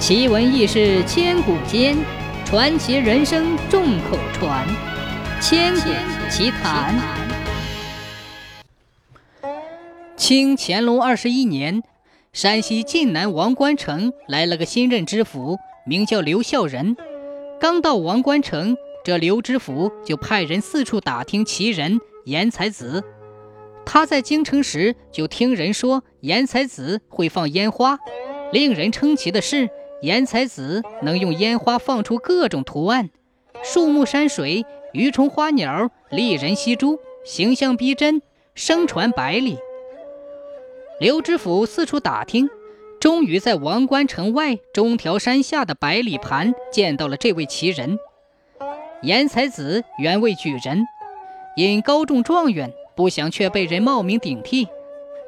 奇闻异事千古间，传奇人生众口传。千古奇谈。清乾隆二十一年，山西晋南王官城来了个新任知府，名叫刘孝仁。刚到王官城，这刘知府就派人四处打听奇人严才子。他在京城时就听人说严才子会放烟花，令人称奇的是。颜才子能用烟花放出各种图案，树木、山水、鱼虫、花鸟、丽人、溪珠，形象逼真，声传百里。刘知府四处打听，终于在王关城外中条山下的百里盘见到了这位奇人。颜才子原为举人，因高中状元，不想却被人冒名顶替，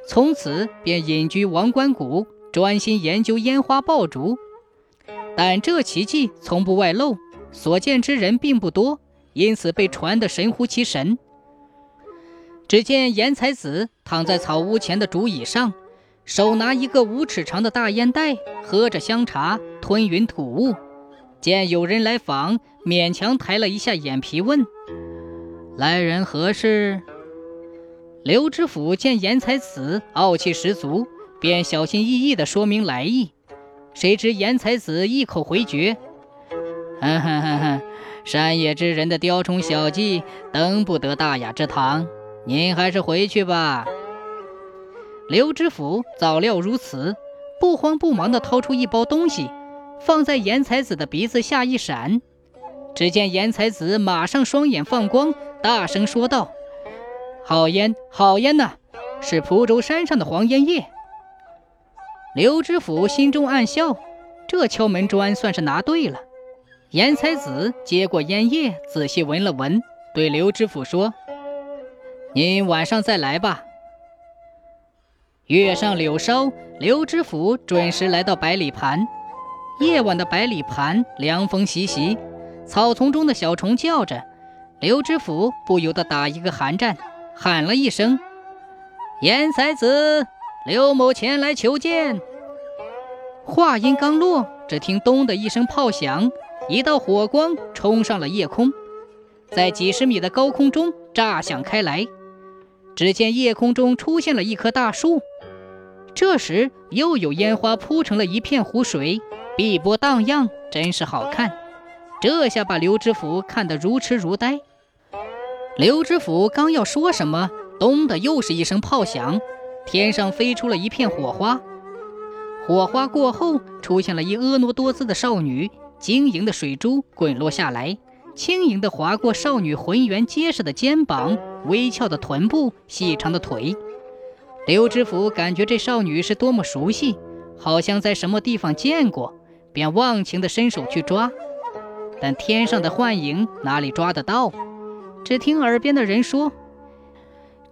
从此便隐居王关谷，专心研究烟花爆竹。但这奇迹从不外露，所见之人并不多，因此被传得神乎其神。只见严才子躺在草屋前的竹椅上，手拿一个五尺长的大烟袋，喝着香茶，吞云吐雾。见有人来访，勉强抬了一下眼皮，问：“来人何事？”刘知府见严才子傲气十足，便小心翼翼地说明来意。谁知严才子一口回绝：“哼哼哼哼，山野之人的雕虫小技，登不得大雅之堂。您还是回去吧。”刘知府早料如此，不慌不忙地掏出一包东西，放在严才子的鼻子下一闪。只见严才子马上双眼放光，大声说道：“好烟，好烟呐，是蒲州山上的黄烟叶。”刘知府心中暗笑，这敲门砖算是拿对了。严才子接过烟叶，仔细闻了闻，对刘知府说：“您晚上再来吧。”月上柳梢，刘知府准时来到百里盘。夜晚的百里盘，凉风习习，草丛中的小虫叫着，刘知府不由得打一个寒战，喊了一声：“严才子。”刘某前来求见。话音刚落，只听“咚”的一声炮响，一道火光冲上了夜空，在几十米的高空中炸响开来。只见夜空中出现了一棵大树。这时，又有烟花铺成了一片湖水，碧波荡漾，真是好看。这下把刘知府看得如痴如呆。刘知府刚要说什么，“咚”的又是一声炮响。天上飞出了一片火花，火花过后，出现了一婀娜多姿的少女，晶莹的水珠滚落下来，轻盈地划过少女浑圆结实的肩膀、微翘的臀部、细长的腿。刘知府感觉这少女是多么熟悉，好像在什么地方见过，便忘情地伸手去抓，但天上的幻影哪里抓得到？只听耳边的人说。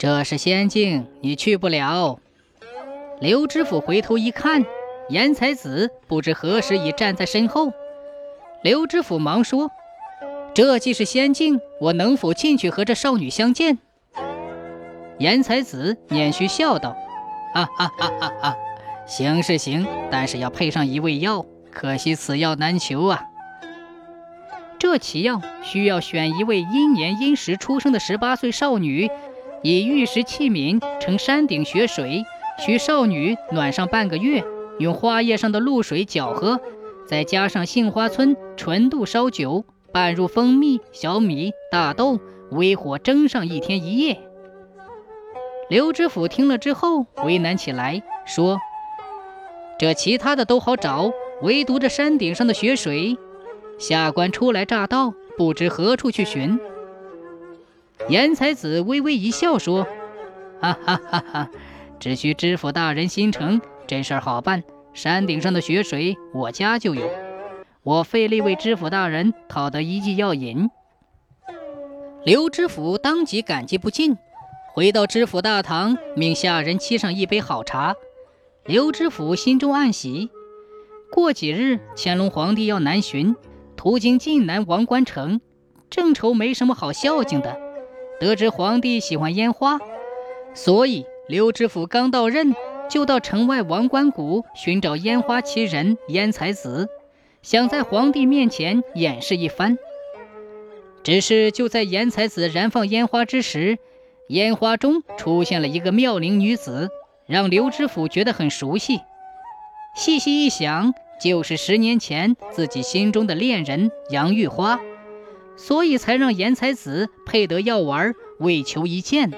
这是仙境，你去不了。刘知府回头一看，严才子不知何时已站在身后。刘知府忙说：“这既是仙境，我能否进去和这少女相见？”严才子捻须笑道：“哈哈哈哈哈，行是行，但是要配上一味药，可惜此药难求啊。这奇药需要选一位阴年阴时出生的十八岁少女。”以玉石器皿盛山顶雪水，许少女暖上半个月，用花叶上的露水搅和，再加上杏花村纯度烧酒，拌入蜂蜜、小米、大豆，微火蒸上一天一夜。刘知府听了之后为难起来，说：“这其他的都好找，唯独这山顶上的雪水，下官初来乍到，不知何处去寻。”严才子微微一笑，说：“哈哈哈哈，只需知府大人心诚，这事儿好办。山顶上的雪水，我家就有。我费力为知府大人讨得一剂药引。”刘知府当即感激不尽，回到知府大堂，命下人沏上一杯好茶。刘知府心中暗喜。过几日，乾隆皇帝要南巡，途经晋南王官城，正愁没什么好孝敬的。得知皇帝喜欢烟花，所以刘知府刚到任就到城外王冠谷寻找烟花奇人燕才子，想在皇帝面前演示一番。只是就在颜才子燃放烟花之时，烟花中出现了一个妙龄女子，让刘知府觉得很熟悉。细细一想，就是十年前自己心中的恋人杨玉花，所以才让严才子配得药丸，为求一见。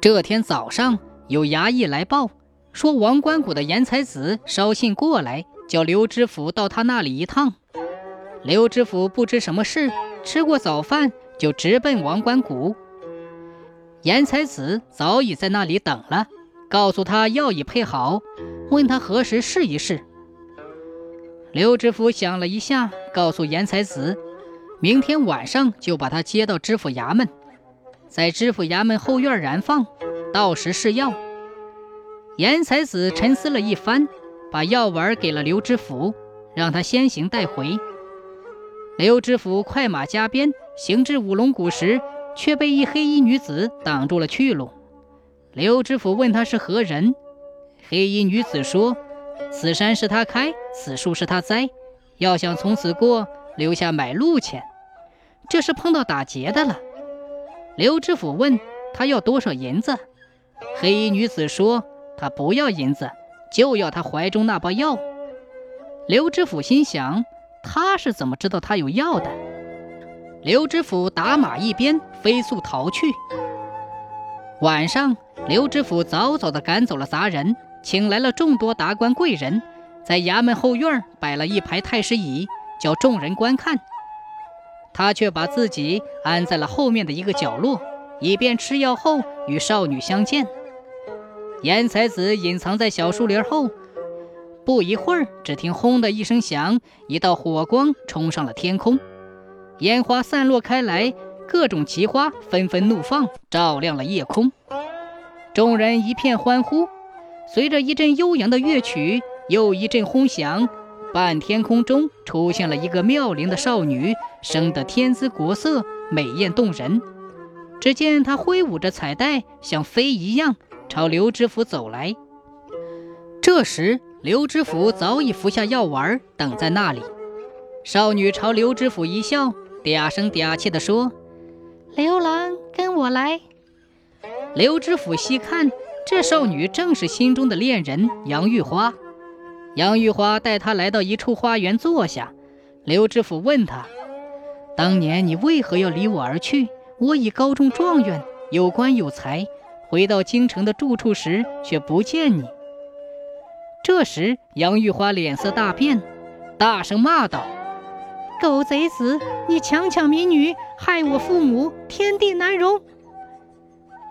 这天早上，有衙役来报，说王冠谷的严才子捎信过来，叫刘知府到他那里一趟。刘知府不知什么事，吃过早饭就直奔王冠谷。严才子早已在那里等了，告诉他药已配好，问他何时试一试。刘知府想了一下，告诉严才子，明天晚上就把他接到知府衙门。在知府衙门后院燃放，到时试药。严才子沉思了一番，把药丸给了刘知府，让他先行带回。刘知府快马加鞭行至五龙谷时，却被一黑衣女子挡住了去路。刘知府问他是何人，黑衣女子说：“此山是他开，此树是他栽，要想从此过，留下买路钱。这是碰到打劫的了。”刘知府问他要多少银子，黑衣女子说：“他不要银子，就要他怀中那包药。”刘知府心想：他是怎么知道他有药的？刘知府打马一鞭，飞速逃去。晚上，刘知府早早地赶走了杂人，请来了众多达官贵人，在衙门后院摆了一排太师椅，叫众人观看。他却把自己安在了后面的一个角落，以便吃药后与少女相见。严才子隐藏在小树林后，不一会儿，只听“轰”的一声响，一道火光冲上了天空，烟花散落开来，各种奇花纷纷怒放，照亮了夜空。众人一片欢呼，随着一阵悠扬的乐曲，又一阵轰响。半天空中出现了一个妙龄的少女，生得天姿国色，美艳动人。只见她挥舞着彩带，像飞一样朝刘知府走来。这时，刘知府早已服下药丸，等在那里。少女朝刘知府一笑，嗲声嗲气地说：“刘郎，跟我来。”刘知府细看，这少女正是心中的恋人杨玉花。杨玉花带他来到一处花园坐下，刘知府问他：“当年你为何要离我而去？我已高中状元，有官有才，回到京城的住处时却不见你。”这时，杨玉花脸色大变，大声骂道：“狗贼子，你强抢民女，害我父母，天地难容！”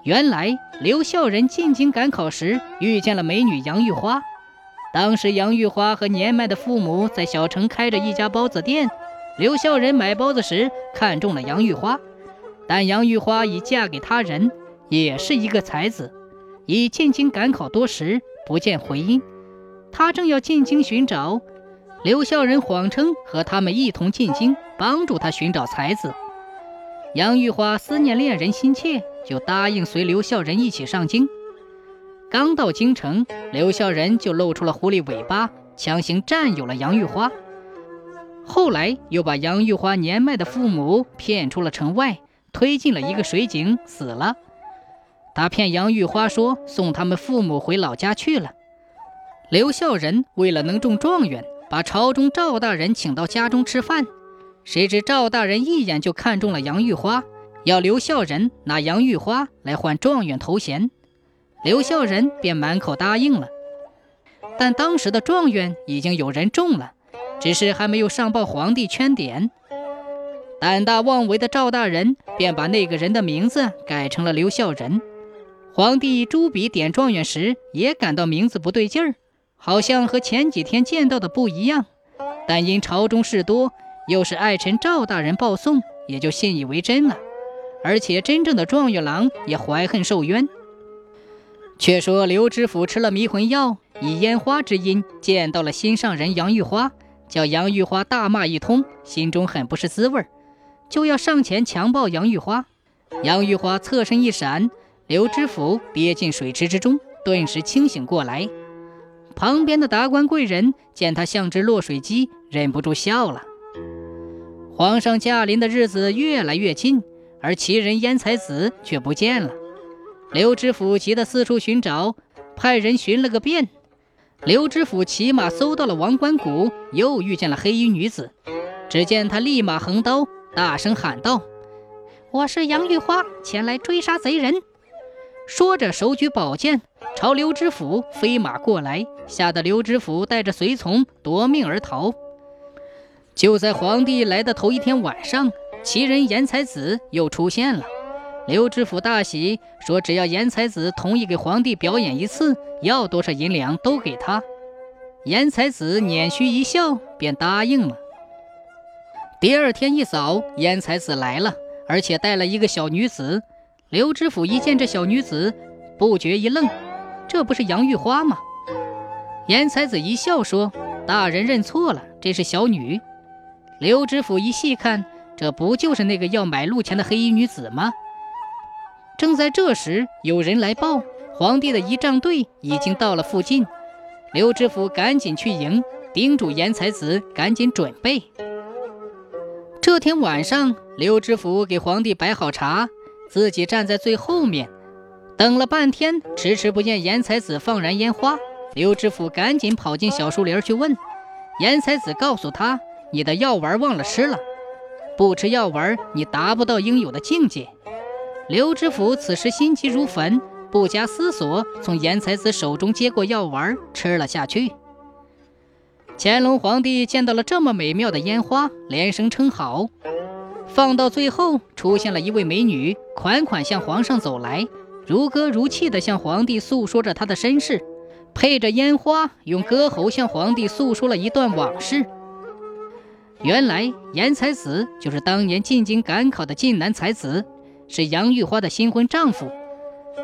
原来，刘孝仁进京赶考时遇见了美女杨玉花。当时杨玉花和年迈的父母在小城开着一家包子店，刘孝仁买包子时看中了杨玉花，但杨玉花已嫁给他人，也是一个才子，已进京赶考多时，不见回音。他正要进京寻找，刘孝仁谎称和他们一同进京，帮助他寻找才子。杨玉花思念恋人心切，就答应随刘孝仁一起上京。刚到京城，刘孝仁就露出了狐狸尾巴，强行占有了杨玉花。后来又把杨玉花年迈的父母骗出了城外，推进了一个水井，死了。他骗杨玉花说送他们父母回老家去了。刘孝仁为了能中状元，把朝中赵大人请到家中吃饭。谁知赵大人一眼就看中了杨玉花，要刘孝仁拿杨玉花来换状元头衔。刘孝仁便满口答应了，但当时的状元已经有人中了，只是还没有上报皇帝圈点。胆大妄为的赵大人便把那个人的名字改成了刘孝仁。皇帝朱笔点状元时也感到名字不对劲儿，好像和前几天见到的不一样。但因朝中事多，又是爱臣赵大人报送，也就信以为真了。而且真正的状元郎也怀恨受冤。却说刘知府吃了迷魂药，以烟花之音见到了心上人杨玉花，叫杨玉花大骂一通，心中很不是滋味儿就要上前强暴杨玉花。杨玉花侧身一闪，刘知府跌进水池之中，顿时清醒过来。旁边的达官贵人见他像只落水鸡，忍不住笑了。皇上驾临的日子越来越近，而奇人燕才子却不见了。刘知府急得四处寻找，派人寻了个遍。刘知府骑马搜到了王官谷，又遇见了黑衣女子。只见他立马横刀，大声喊道：“我是杨玉花，前来追杀贼人。”说着，手举宝剑朝刘知府飞马过来，吓得刘知府带着随从夺命而逃。就在皇帝来的头一天晚上，奇人严才子又出现了。刘知府大喜，说只要严才子同意给皇帝表演一次，要多少银两都给他。严才子捻须一笑，便答应了。第二天一早，严才子来了，而且带了一个小女子。刘知府一见这小女子，不觉一愣：“这不是杨玉花吗？”严才子一笑说：“大人认错了，这是小女。”刘知府一细看，这不就是那个要买路钱的黑衣女子吗？正在这时，有人来报，皇帝的仪仗队已经到了附近。刘知府赶紧去迎，叮嘱严才子赶紧准备。这天晚上，刘知府给皇帝摆好茶。自己站在最后面，等了半天，迟迟不见严才子放燃烟花。刘知府赶紧跑进小树林去问严才子，告诉他：“你的药丸忘了吃了，不吃药丸，你达不到应有的境界。”刘知府此时心急如焚，不加思索，从严才子手中接过药丸，吃了下去。乾隆皇帝见到了这么美妙的烟花，连声称好。放到最后，出现了一位美女，款款向皇上走来，如歌如泣地向皇帝诉说着她的身世，配着烟花，用歌喉向皇帝诉说了一段往事。原来严才子就是当年进京赶考的晋南才子，是杨玉花的新婚丈夫。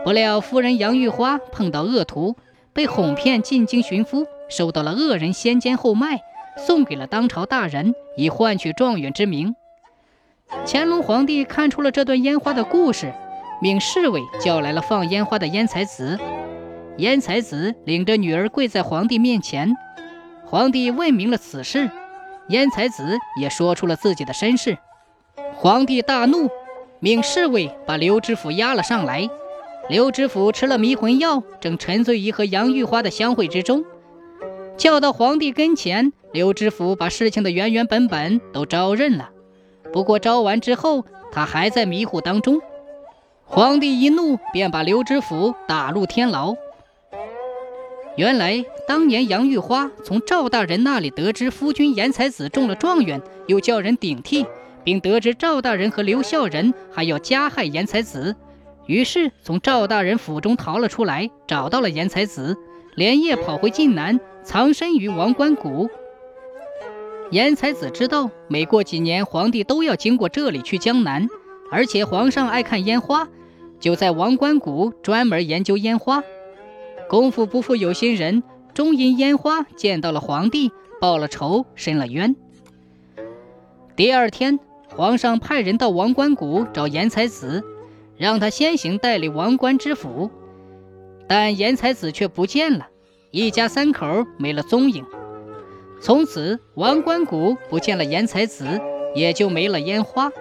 不料夫人杨玉花碰到恶徒，被哄骗进京寻夫，受到了恶人先奸后卖，送给了当朝大人，以换取状元之名。乾隆皇帝看出了这段烟花的故事，命侍卫叫来了放烟花的烟才子。烟才子领着女儿跪在皇帝面前，皇帝问明了此事，烟才子也说出了自己的身世。皇帝大怒，命侍卫把刘知府押了上来。刘知府吃了迷魂药，正沉醉于和杨玉花的相会之中，叫到皇帝跟前，刘知府把事情的原原本本都招认了。不过招完之后，他还在迷糊当中。皇帝一怒，便把刘知府打入天牢。原来当年杨玉花从赵大人那里得知夫君严才子中了状元，又叫人顶替，并得知赵大人和刘孝仁还要加害严才子，于是从赵大人府中逃了出来，找到了严才子，连夜跑回晋南，藏身于王冠谷。严才子知道，每过几年，皇帝都要经过这里去江南，而且皇上爱看烟花，就在王冠谷专门研究烟花。功夫不负有心人，终因烟花见到了皇帝，报了仇，伸了冤。第二天，皇上派人到王冠谷找严才子，让他先行代理王冠知府，但严才子却不见了，一家三口没了踪影。从此，王冠谷不见了严才子，也就没了烟花。